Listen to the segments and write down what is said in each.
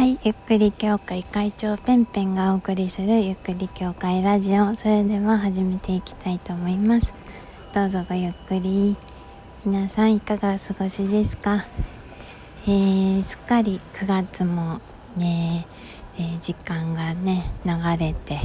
はいゆっくり協会会長ペンペンがお送りするゆっくり協会ラジオ。それでは始めていきたいと思います。どうぞごゆっくり。皆さんいかがお過ごしですか？えー、すっかり9月もね、えー、時間がね流れて、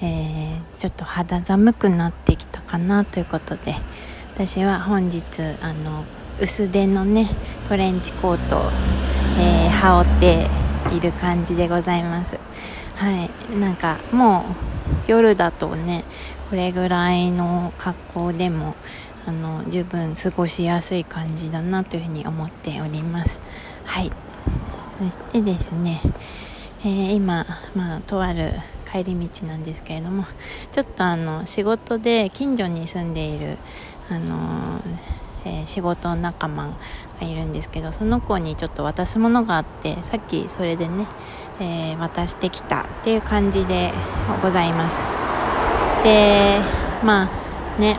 えー、ちょっと肌寒くなってきたかなということで私は本日あの薄手のねトレンチコートを、え、羽織っている感じでございます。はい。なんかもう夜だとねこれぐらいの格好でもあの十分過ごしやすい感じだなというふうに思っております。はい。そしてですね、えー、今、まあ、とある帰り道なんですけれどもちょっとあの仕事で近所に住んでいるあのえ、仕事仲間がいるんですけどその子にちょっと渡すものがあってさっきそれでね、えー、渡してきたっていう感じでございます。でまあね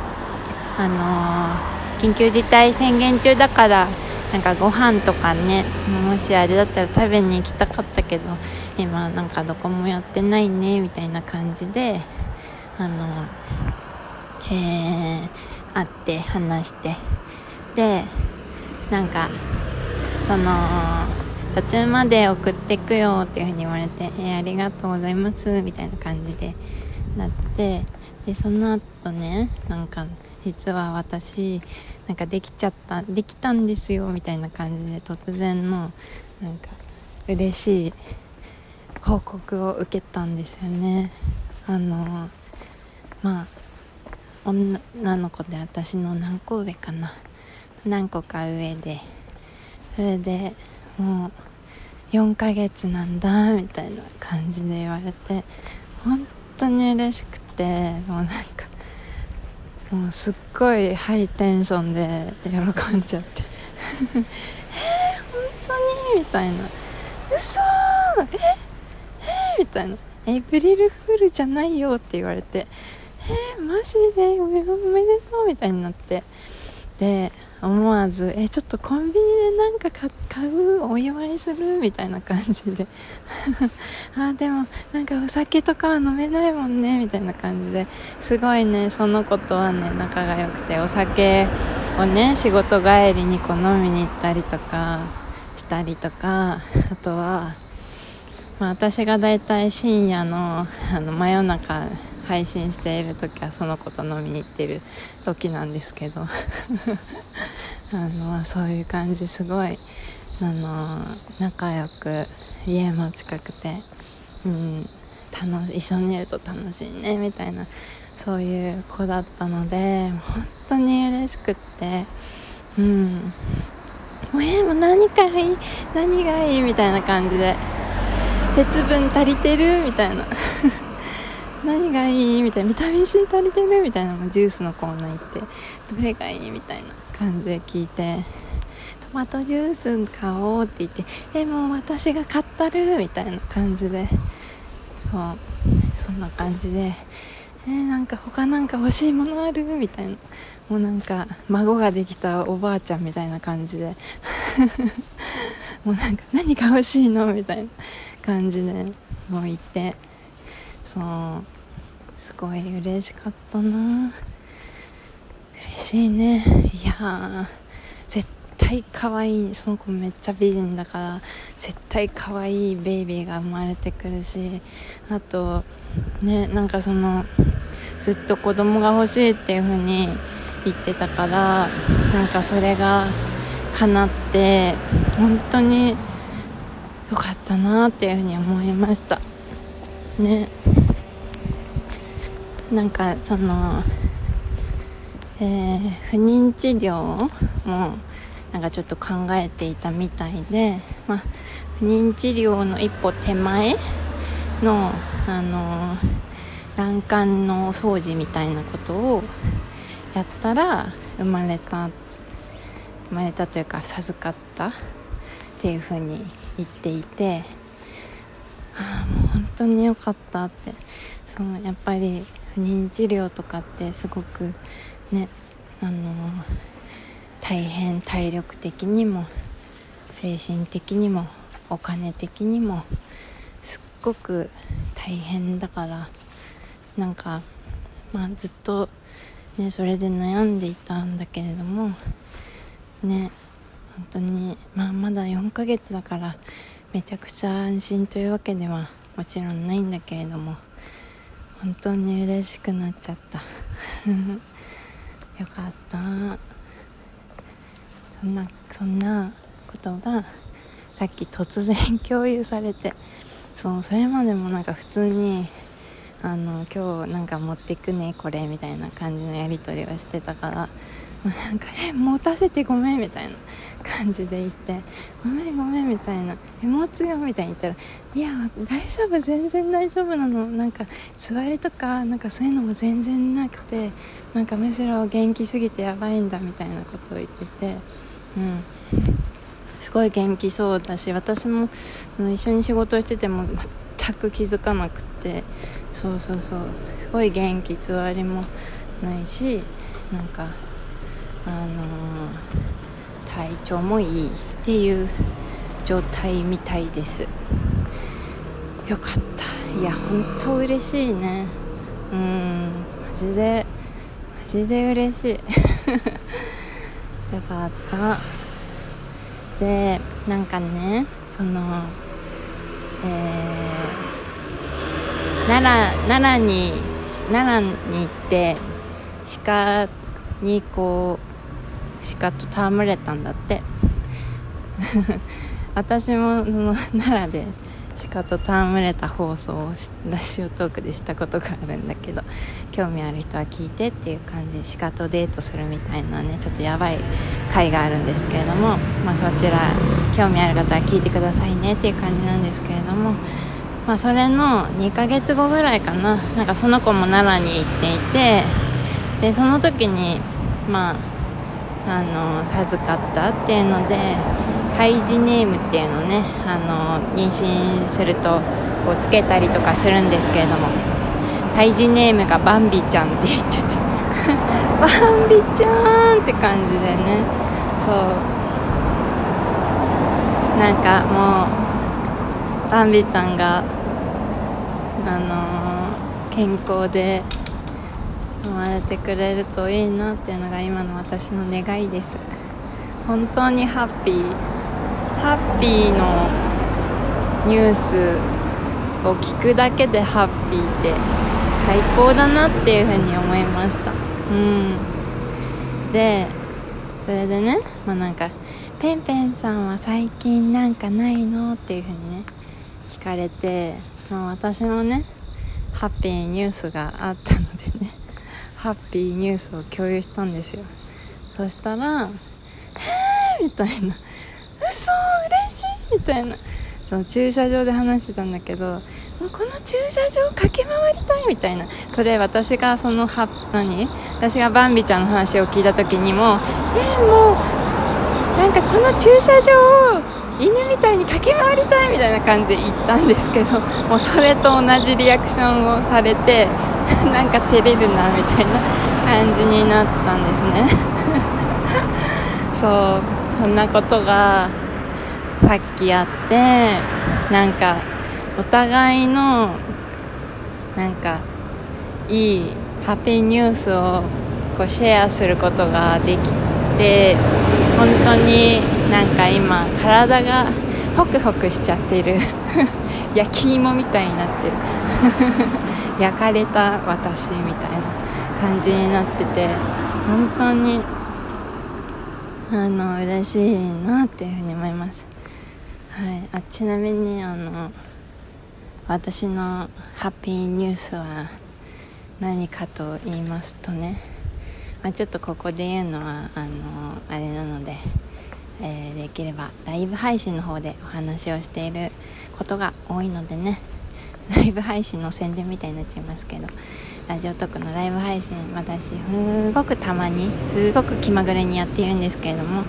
あのー、緊急事態宣言中だからなんかご飯とかねもしあれだったら食べに行きたかったけど今なんかどこもやってないねみたいな感じであのへー会って話してでなんかその途中まで送ってくよっていう風に言われて「えー、ありがとうございます」みたいな感じでなってでその後ねなんか実は私なんかできちゃったできたんですよみたいな感じで突然のなんか嬉しい報告を受けたんですよね。あのまあ女の子で私の何個上かな。何個か上で。それでもう4ヶ月なんだみたいな感じで言われて本当に嬉しくてもうなんかもうすっごいハイテンションで喜んじゃって。えー、本当にみたいな。嘘ええー、みたいな。エイプリルフールじゃないよって言われてえー、マジでおめでとうみたいになって。で思わずえちょっとコンビニでなんか買うお祝いするみたいな感じで。あでもなんかお酒とかは飲めないもんねみたいな感じで。すごいねその子とはね仲が良くて。お酒をね仕事帰りにこう飲みに行ったりとかしたりとか。あとは、まあ、私が大体深夜のあの真夜中配信している時はその子と飲みに行ってる時なんですけど。あのそういう感じすごいあの仲良く家も近くて、うん、楽し一緒にいると楽しいねみたいなそういう子だったので本当に嬉しくってうん。もうえー、もう何がいい何がいいみたいな感じで鉄分足りてるみたいな。何がいい？みたいなビタミン C 足りてる？みたいなのジュースのコーナー行ってどれがいい？みたいな感じで聞いてトマトジュース買おうって言ってえもう私が買ったる？みたいな感じでそうそんな感じでえー、なんか他なんか欲しいものある？みたいな。もうなんか孫ができたおばあちゃんみたいな感じで。もうなんか何が欲しいの？みたいな感じでもう言ってそう。ごい嬉しかったな。嬉しいね。いや絶対可愛い。その子めっちゃ美人だから絶対可愛いベイビーが生まれてくるしあとねなんかそのずっと子供が欲しいっていう風に言ってたからなんかそれが叶って本当に良かったなっていう風に思いました。ね。なんかその、えー、不妊治療もなんかちょっと考えていたみたいで、まあ、不妊治療の一歩手前の、あの卵管の掃除みたいなことをやったら生まれた生まれたというか授かったっていうふうに言っていて、はあ、もう本当に良かったって。そうやっぱり不妊治療とかってすごくねあの大変体力的にも精神的にもお金的にもすっごく大変だからなんかまあずっとねそれで悩んでいたんだけれどもね本当にまあまだ4ヶ月だからめちゃくちゃ安心というわけではもちろんないんだけれども本当に嬉しくなっちゃった。よかった。そんなそんなことがさっき突然共有されてそうそれまでもなんか普通にあの今日なんか持ってくねこれみたいな感じのやり取りをしてたからなんか「え持たせてごめん」みたいな感じで言って「ごめんごめん」みたいな「え持つよ」みたいに言ったら「いや大丈夫全然大丈夫なの。なんか座りとかなんかそういうのも全然なくてなんかむしろ元気すぎてやばいんだ」みたいなことを言っててうん。すごい元気そうだし私も一緒に仕事してても全く気づかなくてそうそうそう。すごい元気つわりもないしなんかあの、体調もいいっていう状態みたいです。よかった。いや本当嬉しいね。うんマジでマジで嬉しい。よかった。でなんかねそのえー、奈良奈良に奈良に行って鹿にこう鹿と戯れたんだって。私もその奈良で鹿と戯れた放送をラジオトークでしたことがあるんだけど興味ある人は聞いてっていう感じで鹿とデートするみたいなねちょっとやばい回があるんですけれども、まあ、そちら興味ある方は聞いてくださいねっていう感じなんですけれども、まあ、それの2ヶ月後ぐらいかな。なんかその子も奈良に行っていてでその時にまああの授かったっていうので胎児ネームっていうのねあの妊娠するとこうつけたりとかするんですけれども胎児ネームがバンビちゃんって言ってて バンビちゃんって感じでねそう。なんかもうバンビちゃんがあの健康で生まれてくれるといいなっていうのが今の私の願いです。本当にハッピー。ハッピーのニュースを聞くだけでハッピーって最高だなっていうふうに思いました。うん。でそれでねまあなんか「ペンペンさんは最近なんかないの?」っていうふうにね聞かれて、まあ、私もねハッピーニュースがあったのでね。ハッピーニュースを共有したんですよそしたら「へえ!」みたいな「嘘嬉しい!」みたいなその駐車場で話してたんだけどもうこの駐車場駆け回りたいみたいなそれ私がそのは何？私がバンビちゃんの話を聞いた時にもえー、もうなんかこの駐車場を犬みたいに駆け回りたいみたいな感じで言ったんですけど もうそれと同じリアクションをされて なんか照れるなみたいな感じになったんですね。そうそんなことがさっきあってなんかお互いのなんかいいハッピーニュースをこうシェアすることができて本当になんか今体がホクホクしちゃってる。焼き芋みたいになってる。焼かれた私みたいな感じになってて本当にあの嬉しいなっていうふうに思います、はい、あちなみにあの私のハッピーニュースは何かと言いますとね、まあ、ちょっとここで言うのはあのあれなので、えー、できればライブ配信の方でお話をしていることが多いのでね。ライブ配信の宣伝みたいになっちゃいますけどラジオトークのライブ配信私すごくたまにすごく気まぐれにやっているんですけれども、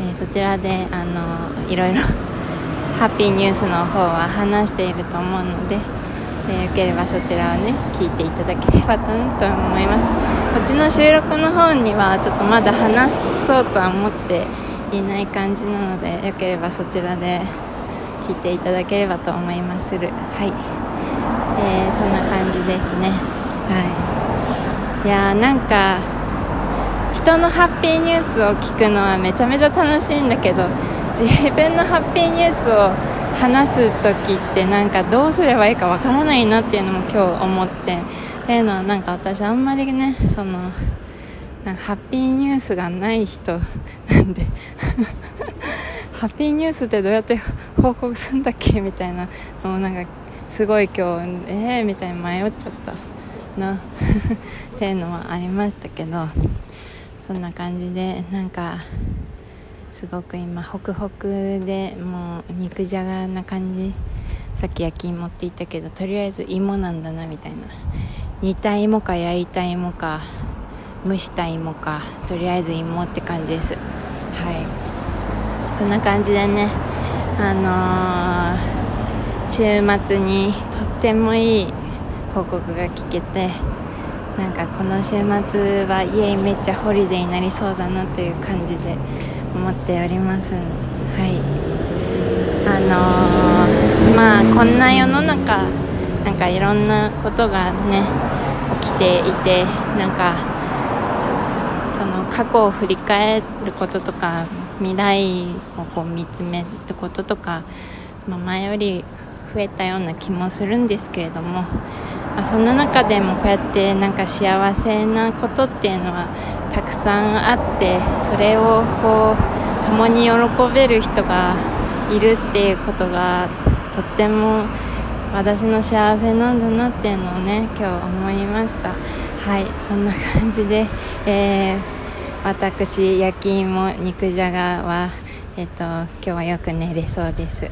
えー、そちらであのいろいろ ハッピーニュースの方は話していると思うので、えー、よければそちらをね聞いていただければと思います。こっちの収録の方にはちょっとまだ話そうとは思っていない感じなのでよければそちらで聞いていただければと思いまする。はい、えー、そんな感じですね。はい。いやーなんか人のハッピーニュースを聞くのはめちゃめちゃ楽しいんだけど自分のハッピーニュースを話す時ってなんかどうすればいいかわからないなっていうのも今日思って。っていうのはなんか私あんまりねそのなんかハッピーニュースがない人なんで。ハッピーニュースってどうやって報告するんだっけみたいなのをなんかすごい今日えーみたいに迷っちゃったな。っていうのはありましたけど。そんな感じでなんかすごく今ホクホクでもう肉じゃがな感じ。さっき焼き芋って言ったけどとりあえず芋なんだなみたいな。煮た芋か焼いた芋か蒸した芋かとりあえず芋って感じです。はい。そんな感じでねあのー、週末にとってもいい報告が聞けてなんかこの週末は家めっちゃホリデーになりそうだなという感じで思っております。はい。あのー、まあこんな世の中なんかいろんなことがね起きていてなんかその過去を振り返ることとか未来をこう見つめることとか、まあ、前より増えたような気もするんですけれども、まあ、そんな中でもこうやってなんか幸せなことっていうのはたくさんあってそれをこう共に喜べる人がいるっていうことがとっても私の幸せなんだなっていうのをね今日思いました。はいそんな感じで、えー、私焼き芋肉じゃがはえっ、と今日はよく寝れそうです。